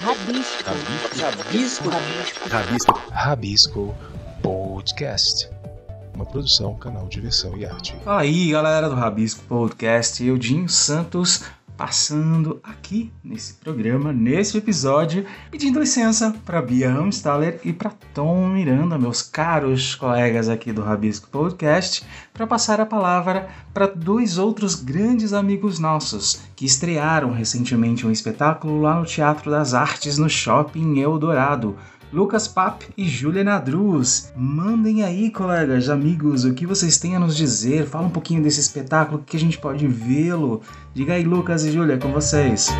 Rabisco. Rabisco. Rabisco. Rabisco. Rabisco Podcast. Uma produção, canal Diversão e Arte. Fala aí, galera do Rabisco Podcast. Eu, Dinho Santos, passando aqui nesse programa, nesse episódio, pedindo licença para Bia Hamstaller e para Tom Miranda, meus caros colegas aqui do Rabisco Podcast, para passar a palavra para dois outros grandes amigos nossos que estrearam recentemente um espetáculo lá no Teatro das Artes no Shopping Eldorado. Lucas Pap e Júlia Nadruz. Mandem aí, colegas, amigos, o que vocês têm a nos dizer. Fala um pouquinho desse espetáculo, o que a gente pode vê-lo. Diga aí, Lucas e Júlia, com vocês.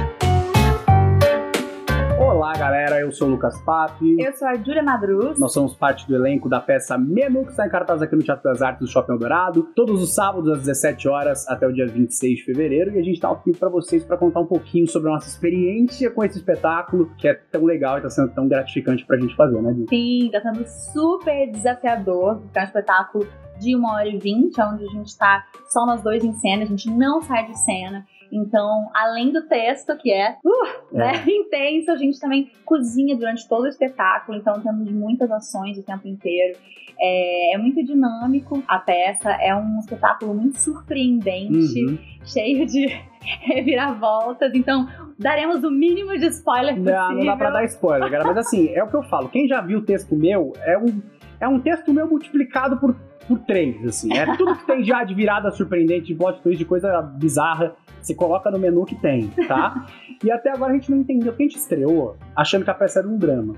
Olá, galera. Eu sou o Lucas Papi. Eu sou a Júlia Madruz. Nós somos parte do elenco da peça Menu, que está em cartaz aqui no Teatro das Artes do Shopping Eldorado, todos os sábados às 17 horas até o dia 26 de fevereiro. E a gente está aqui para vocês para contar um pouquinho sobre a nossa experiência com esse espetáculo, que é tão legal e está sendo tão gratificante para a gente fazer, né, Júlia? Sim, está sendo super desafiador, é um espetáculo de uma hora e vinte, onde a gente está só nós dois em cena, a gente não sai de cena. Então, além do texto, que é, uh, né, intenso, a gente também cozinha durante todo o espetáculo, então temos muitas ações o tempo inteiro. É, é muito dinâmico a peça, é um espetáculo muito surpreendente, Uhum. cheio de reviravoltas, então daremos o mínimo de spoiler possível. Não, não dá pra dar spoiler, galera. Mas assim, é o que eu falo. Quem já viu o texto meu, é um, é um texto meu multiplicado por, por três, assim. É tudo que tem já de virada surpreendente, de plot twist, de coisa bizarra. Você coloca no menu que tem, tá? E até agora a gente não entendeu. Porque a gente estreou achando que a peça era um drama.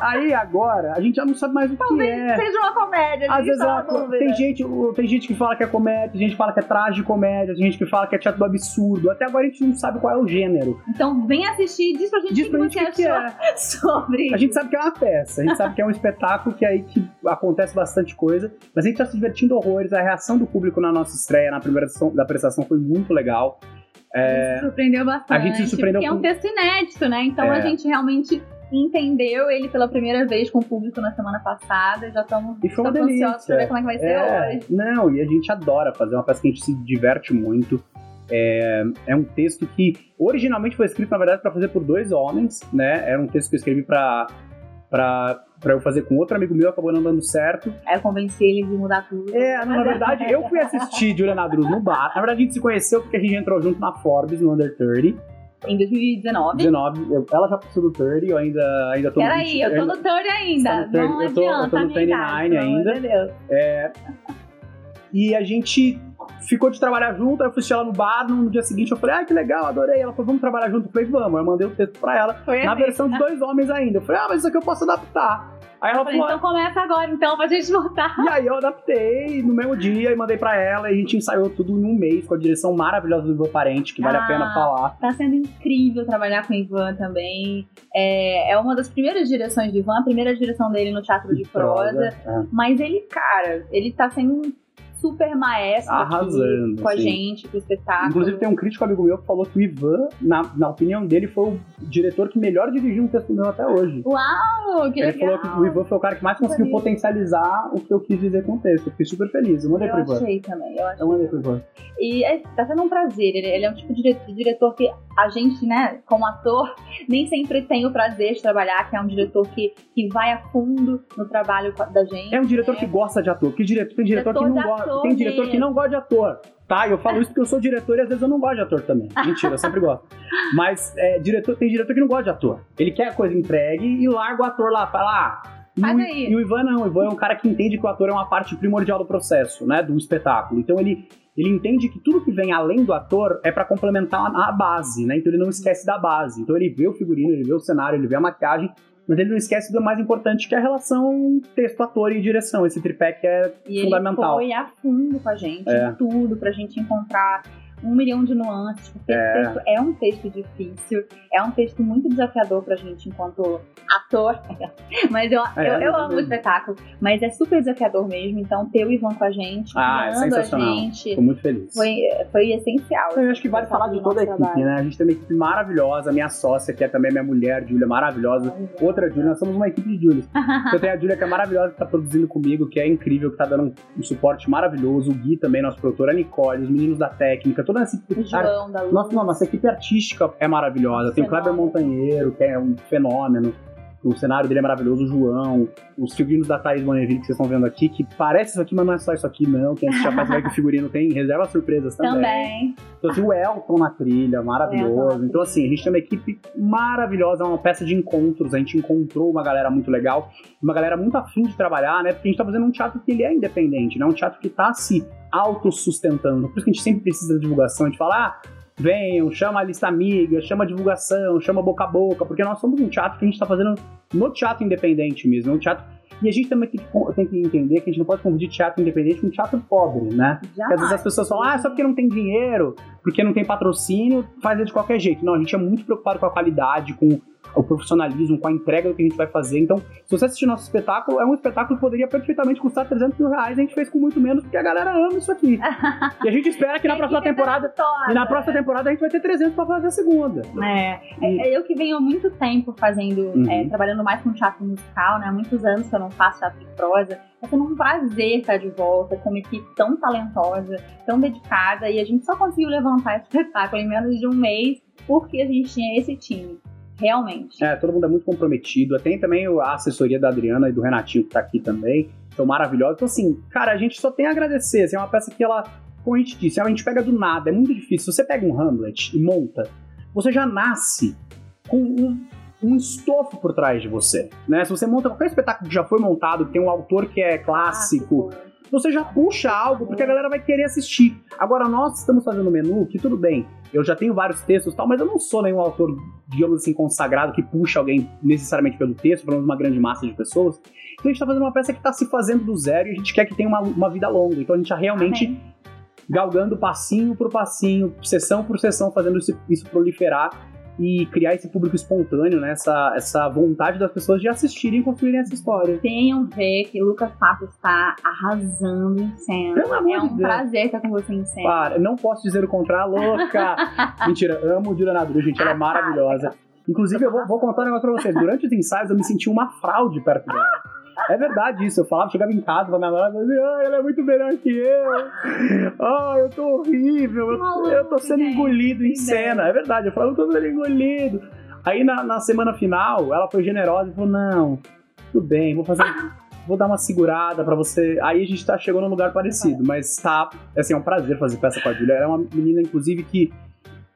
Aí agora, a gente já não sabe mais o que é. Seja uma comédia, Às vezes só ela- tem gente, tem gente que fala que é comédia, tem gente que fala que é tragicomédia, tem gente que fala que é teatro do absurdo. Até agora a gente não sabe qual é o gênero. Então vem assistir e diz pra gente Diz o pra que gente que, que é. sobre. A gente sabe que é uma peça, a gente sabe que é um espetáculo que é aí que acontece bastante coisa, mas a gente tá se divertindo horrores. A reação do público na nossa estreia, na primeira sessão da prestação, foi muito legal. A se surpreendeu bastante. a gente se surpreendeu Porque é um com- texto inédito, né? Então É. a gente realmente entendeu ele pela primeira vez com o público na semana passada. Já estamos ansiosos pra delícia. ver como é que vai ser É, hoje. não, e a gente adora fazer uma peça que a gente se diverte muito. É, é um texto que originalmente foi escrito, na verdade, para fazer por dois homens, né? Era um texto que eu escrevi para para eu fazer com outro amigo meu, acabou não dando certo. Aí eu convenci ele de mudar tudo. É, na verdade, eu fui assistir Julia Nadruz no bar. Na verdade, a gente se conheceu porque a gente entrou junto na Forbes, no Under 30. Em 2019. 19. Eu- ela já passou do 30, eu ainda, ainda tô no Peraí, 20, eu tô no third ainda. Tá no third, Não eu tô- eu adianta tô no a minha idade, 39 pelo amor ainda. de Deus. E a gente ficou de trabalhar junto, aí eu fui ela no bar, no dia seguinte eu falei, ah, que legal, adorei. Ela falou, vamos trabalhar junto? Eu falei, vamos. Eu mandei o texto pra ela, Foi na assim. versão de dois homens ainda. Eu falei, ah, mas isso aqui eu posso adaptar. Aí ela falei, falou, então começa agora, então, pra gente voltar. e aí eu adaptei no mesmo dia e mandei pra ela, e a gente ensaiou tudo em um mês com a direção maravilhosa do Ivan Parente, que vale a Ah. pena falar. Tá sendo incrível trabalhar com o Ivan também. É, é uma das primeiras direções do Ivan, a primeira direção dele no teatro de prosa. É. Mas ele, cara, ele tá sendo super maestro aqui Arrasando, com a sim. gente, pro espetáculo. Inclusive tem um crítico amigo meu que falou que o Ivan, na, na opinião dele, foi o diretor que melhor dirigiu um texto meu até hoje. Uau, que Ele legal. falou que o Ivan foi o cara que mais conseguiu potencializar o que eu quis dizer com o texto. Eu fiquei super feliz. Eu mandei pro Eu Ivan. achei também, eu achei. Eu mandei pro Ivan. E é, tá sendo um prazer. Ele, ele é um tipo de diretor que a gente, né, como ator, nem sempre tem o prazer de trabalhar, que é um diretor que, que vai a fundo no trabalho da gente. É um diretor que gosta de ator. Porque diretor, tem diretor, Diretor que não gosta. Tem diretor que mesmo. não gosta de ator. Tá? Eu falo isso porque eu sou diretor e às vezes eu não gosto de ator também. Mentira, eu sempre gosto. Mas é, diretor, tem diretor que não gosta de ator. Ele quer a coisa entregue e larga o ator lá. Fala, ah. E Faz o, aí. e o Ivan não, o Ivan é um cara que entende que o ator é uma parte primordial do processo, né? Do espetáculo. Então ele, ele entende que tudo que vem além do ator é pra complementar a base, né? Então ele não esquece da base. Então ele vê o figurino, ele vê o cenário, ele vê a maquiagem, mas ele não esquece do mais importante que é a relação texto, ator e direção. Esse tripé que é E fundamental. ele foi a fundo com a gente, É. em tudo, pra gente encontrar um milhão de nuances, porque É. esse texto é um texto difícil, é um texto muito desafiador pra gente enquanto ator, mas eu, É, eu, eu amo o espetáculo, mas é super desafiador mesmo, então ter o Ivan com a gente, Ah, é guiando a sensacional. gente, Tô muito feliz. foi, foi essencial. Eu acho que vale falar de toda a equipe, né? A gente tem uma equipe maravilhosa, minha sócia, que é também minha mulher, Júlia, maravilhosa. Outra Júlia, nós somos uma equipe de Júlias. Eu tenho a Júlia que é maravilhosa, que tá produzindo comigo, que é incrível, que tá dando um suporte maravilhoso. O Gui também, nosso produtor, a Nicole, os meninos da técnica, toda essa O João da Luz. nossa, não, nossa equipe artística é maravilhosa. Tem o Kleber. Montanheiro, que é um fenômeno. O cenário dele é maravilhoso, o João, os figurinos da Thaís Bonneville que vocês estão vendo aqui, que parece isso aqui, mas não é só isso aqui, não. Quem a peça vai que o figurino tem reserva surpresas também. Também. Então, assim, o Elton na trilha, maravilhoso. na Então, assim, a gente tem uma equipe maravilhosa, é uma peça de encontros. A gente encontrou uma galera muito legal, uma galera muito afim de trabalhar, né? Porque a gente tá fazendo um teatro que ele é independente, né? Um teatro que tá se autossustentando. Por isso que a gente sempre precisa da divulgação. A gente fala, ah, venham, chama a lista amiga, chama a divulgação, chama boca a boca, porque nós somos um teatro que a gente tá fazendo no teatro independente mesmo. É um teatro. E a gente também tem que, tem que entender que a gente não pode confundir teatro independente com teatro pobre, né? Porque às vezes as pessoas falam, ah, só porque não tem dinheiro, porque não tem patrocínio, faz de qualquer jeito. Não, a gente é muito preocupado com a qualidade, com o profissionalismo, com a entrega do que a gente vai fazer. Então, se você assistir nosso espetáculo, é um espetáculo que poderia perfeitamente custar 300 mil reais. A gente fez com muito menos, porque a galera ama isso aqui. e a gente espera que na próxima temporada. E na próxima temporada a gente vai ter 300 pra fazer a segunda. É, é, eu que venho há muito tempo fazendo, Uhum. é, trabalhando mais com teatro musical, né? Há muitos anos que eu não faço teatro de prosa. Tá sendo um prazer estar de volta com uma equipe tão talentosa, tão dedicada, e a gente só conseguiu levantar esse espetáculo em menos de um mês porque a gente tinha esse time. Realmente. É, todo mundo é muito comprometido. Tem também a assessoria da Adriana e do Renatinho que tá aqui também. São maravilhosos. Então, assim, cara, a gente só tem a agradecer. Assim, é uma peça que ela, como a gente disse, a gente pega do nada. É muito difícil. Se você pega um Hamlet e monta, você já nasce com um, um estofo por trás de você. Né? Se você monta qualquer espetáculo que já foi montado, que tem um autor que é clássico, você já puxa algo porque a galera vai querer assistir. Agora, nós estamos fazendo um menu que tudo bem, eu já tenho vários textos e tal, mas eu não sou nenhum autor, digamos assim, consagrado que puxa alguém necessariamente pelo texto, pelo menos uma grande massa de pessoas. Então a gente tá fazendo uma peça que tá se fazendo do zero e a gente quer que tenha uma, uma vida longa. Então a gente tá realmente Amém. galgando passinho por passinho, sessão por sessão, fazendo isso, isso proliferar e criar esse público espontâneo, né? Essa, essa vontade das pessoas de assistirem e construírem essa história. Tenham ver que Lucas Pato está arrasando em cena. Pelo amor é um Deus. prazer estar com você em cena. Para, não posso dizer o contrário, louca! Mentira, amo Juliana Nadru, gente, ela é maravilhosa. Inclusive, eu vou, vou contar um negócio pra vocês. Durante os ensaios, eu me senti uma fraude perto dela. É verdade isso, eu falava, chegava em casa, minha namorada dizia, ah, ela é muito melhor que eu. Ah, eu tô horrível, eu, eu tô sendo engolido em gente. cena. É verdade, eu falava, eu tô sendo engolido. Aí na, na semana final, ela foi generosa e falou, não, tudo bem, vou fazer... Vou dar uma segurada pra você. Aí a gente tá chegando num lugar parecido, mas tá. Assim, é um prazer fazer peça com a Julia. Ela é uma menina, inclusive, que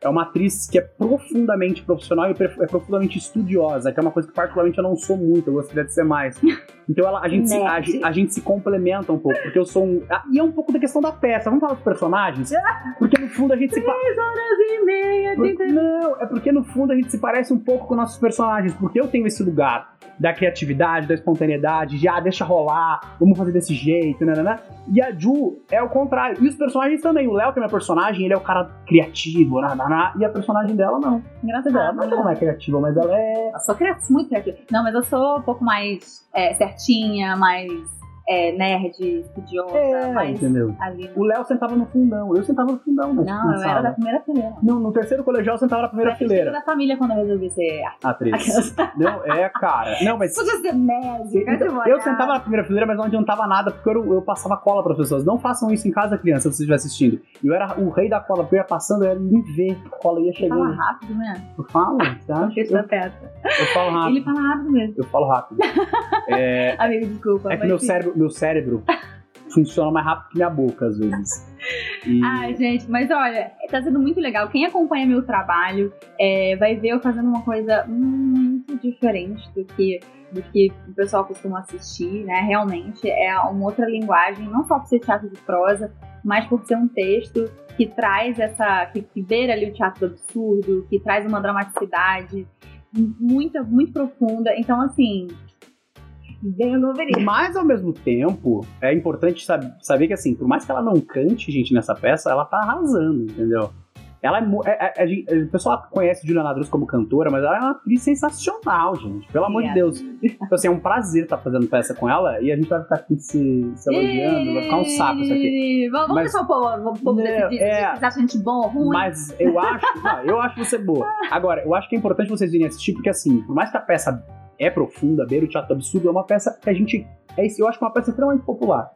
é uma atriz que é profundamente profissional e é profundamente estudiosa, que é uma coisa que particularmente eu não sou muito, eu gostaria de ser mais. Então ela, a, gente se, a, a gente se complementa um pouco, porque eu sou um. ah, E é um pouco da questão da peça. Vamos falar dos personagens? Porque no fundo a gente se. pa- e meia por- Não, é porque no fundo a gente se parece um pouco com nossos personagens, porque eu tenho esse lugar da criatividade, da espontaneidade, de ah, deixa rolar, vamos fazer desse jeito, né, né, né? E a Ju é o contrário. E os personagens também. O Léo, que é meu personagem, ele é o cara criativo, né, né, né, e a personagem dela não. Engraçado. Ela não é não é criativa, mas ela é. Eu sou criativa, muito criativa. Não, mas eu sou um pouco mais é, certinha, mais é, nerd, estudiosa, É, mais entendeu? ali. O Léo sentava no fundão, eu sentava no fundão. na- Não, na eu sala. era da primeira fileira. No, no terceiro colegial eu sentava na primeira fileira. da família quando eu resolvi ser Atriz. Aquelas- Não, é, cara. Não, mas. Podia ser nerd, Então, eu sentava na primeira fileira, mas não adiantava nada, porque eu, eu passava cola para as pessoas. Não façam isso em casa, criança, se você estiver assistindo. Eu era o rei da cola, porque eu ia passando, eu ia me ver, a cola ia Ele fala chegando. rápido, né? Eu falo? Porque Eu, eu falo Ele rápido. fala rápido mesmo. Eu falo rápido. É, Amigo, desculpa. é que mas meu cérebro, meu cérebro funciona mais rápido que minha boca, às vezes. E Ai, gente, mas olha, tá sendo muito legal. Quem acompanha meu trabalho é, vai ver eu fazendo uma coisa muito diferente do que, do que o pessoal costuma assistir, né? Realmente é uma outra linguagem, não só por ser teatro de prosa, mas por ser um texto que traz essa. que, que beira ali o teatro do absurdo, que traz uma dramaticidade muito, muito profunda. Então, assim. No verídico. Mas ao mesmo tempo, é importante sab- saber que assim, por mais que ela não cante, gente, nessa peça, ela tá arrasando, entendeu? Ela é, é- é- é- o pessoal conhece Juliana Drus como cantora, mas ela é uma atriz sensacional, gente. Pelo amor de É. Deus. Então, assim, é um prazer estar fazendo peça com ela e a gente vai ficar aqui se, se elogiando, vai ficar um saco isso aqui. Vamos, Mas- deixar o povo, o povo decidir é. se a gente bom ou ruim. Mas eu acho, não, eu acho você boa. Agora, eu acho que é importante vocês virem assistir, porque assim, por mais que a peça é profunda, beira o teatro absurdo, é uma peça que a gente. É, eu acho que é uma peça extremamente popular.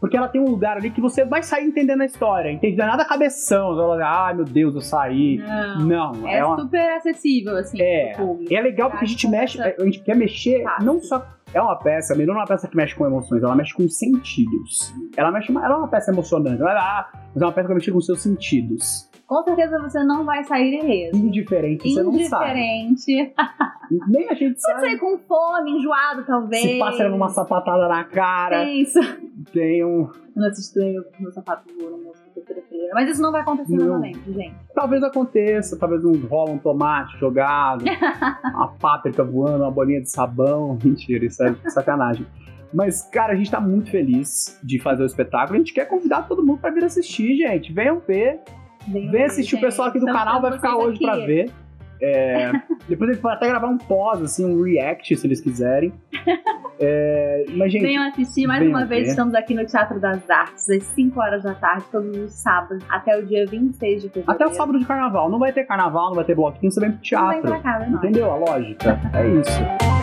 Porque ela tem um lugar ali que você vai sair entendendo a história. Entende? Não é nada cabeção. Você ai meu Deus, eu saí. Não. Não, É, é, uma. super acessível, assim, É. É legal porque a gente mexe, a gente quer mexer Fácil. não só. É uma peça, Miru não é uma peça que mexe com emoções, ela mexe com sentidos. Ela mexe, ela é uma peça emocionante, ela é, ah, mas é uma peça que mexe com seus sentidos. Com certeza você não vai sair ileso. Indiferente, você não sabe. Indiferente. Nem a gente Pode sabe. sair com fome, enjoado, talvez. Se passa numa sapatada na cara, É isso. tem um. Não assisti o meu sapato voou no meu. Mas isso não vai acontecer Não. novamente, gente. Talvez aconteça, talvez não rola um tomate jogado, uma páprica voando, uma bolinha de sabão. Mentira, isso é sacanagem. Mas, cara, a gente tá muito feliz de fazer o espetáculo. A gente quer convidar todo mundo pra vir assistir, gente. Venham ver. Vem assistir o pessoal aqui do Estamos canal, vai esperando ficar hoje pra aqui. ver. É, depois a gente pode até gravar um pós, assim, um react, se eles quiserem. É, mas, gente, Venham assistir mais venham uma vez. ver. Estamos aqui no Teatro das Artes, às 5 horas da tarde, todos os sábados, até o dia 26 de fevereiro. até o sábado de carnaval. Não vai ter carnaval, não vai ter bloquinho, você vem pro Não vem teatro. pra casa, não. Entendeu a lógica? É isso.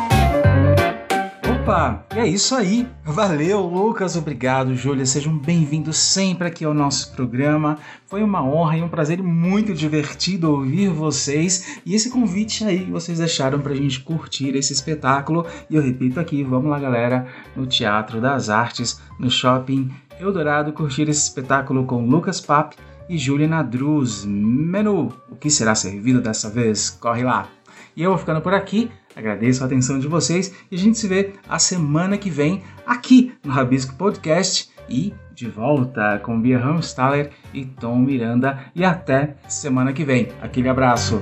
Opa, e é isso aí. Valeu, Lucas. Obrigado, Júlia. Sejam bem-vindos sempre aqui ao nosso programa. Foi uma honra e um prazer muito divertido ouvir vocês e esse convite aí que vocês deixaram pra gente curtir esse espetáculo. E eu repito aqui, vamos lá, galera, no Teatro das Artes, no Shopping Eldorado, curtir esse espetáculo com Lucas Pap e Júlia Nadruz. Menu, o que será servido dessa vez? Corre lá. E eu vou ficando por aqui. Agradeço a atenção de vocês e a gente se vê a semana que vem aqui no Rabisco Podcast e de volta com Bia Hamstaller e Tom Miranda. E até semana que vem. Aquele abraço.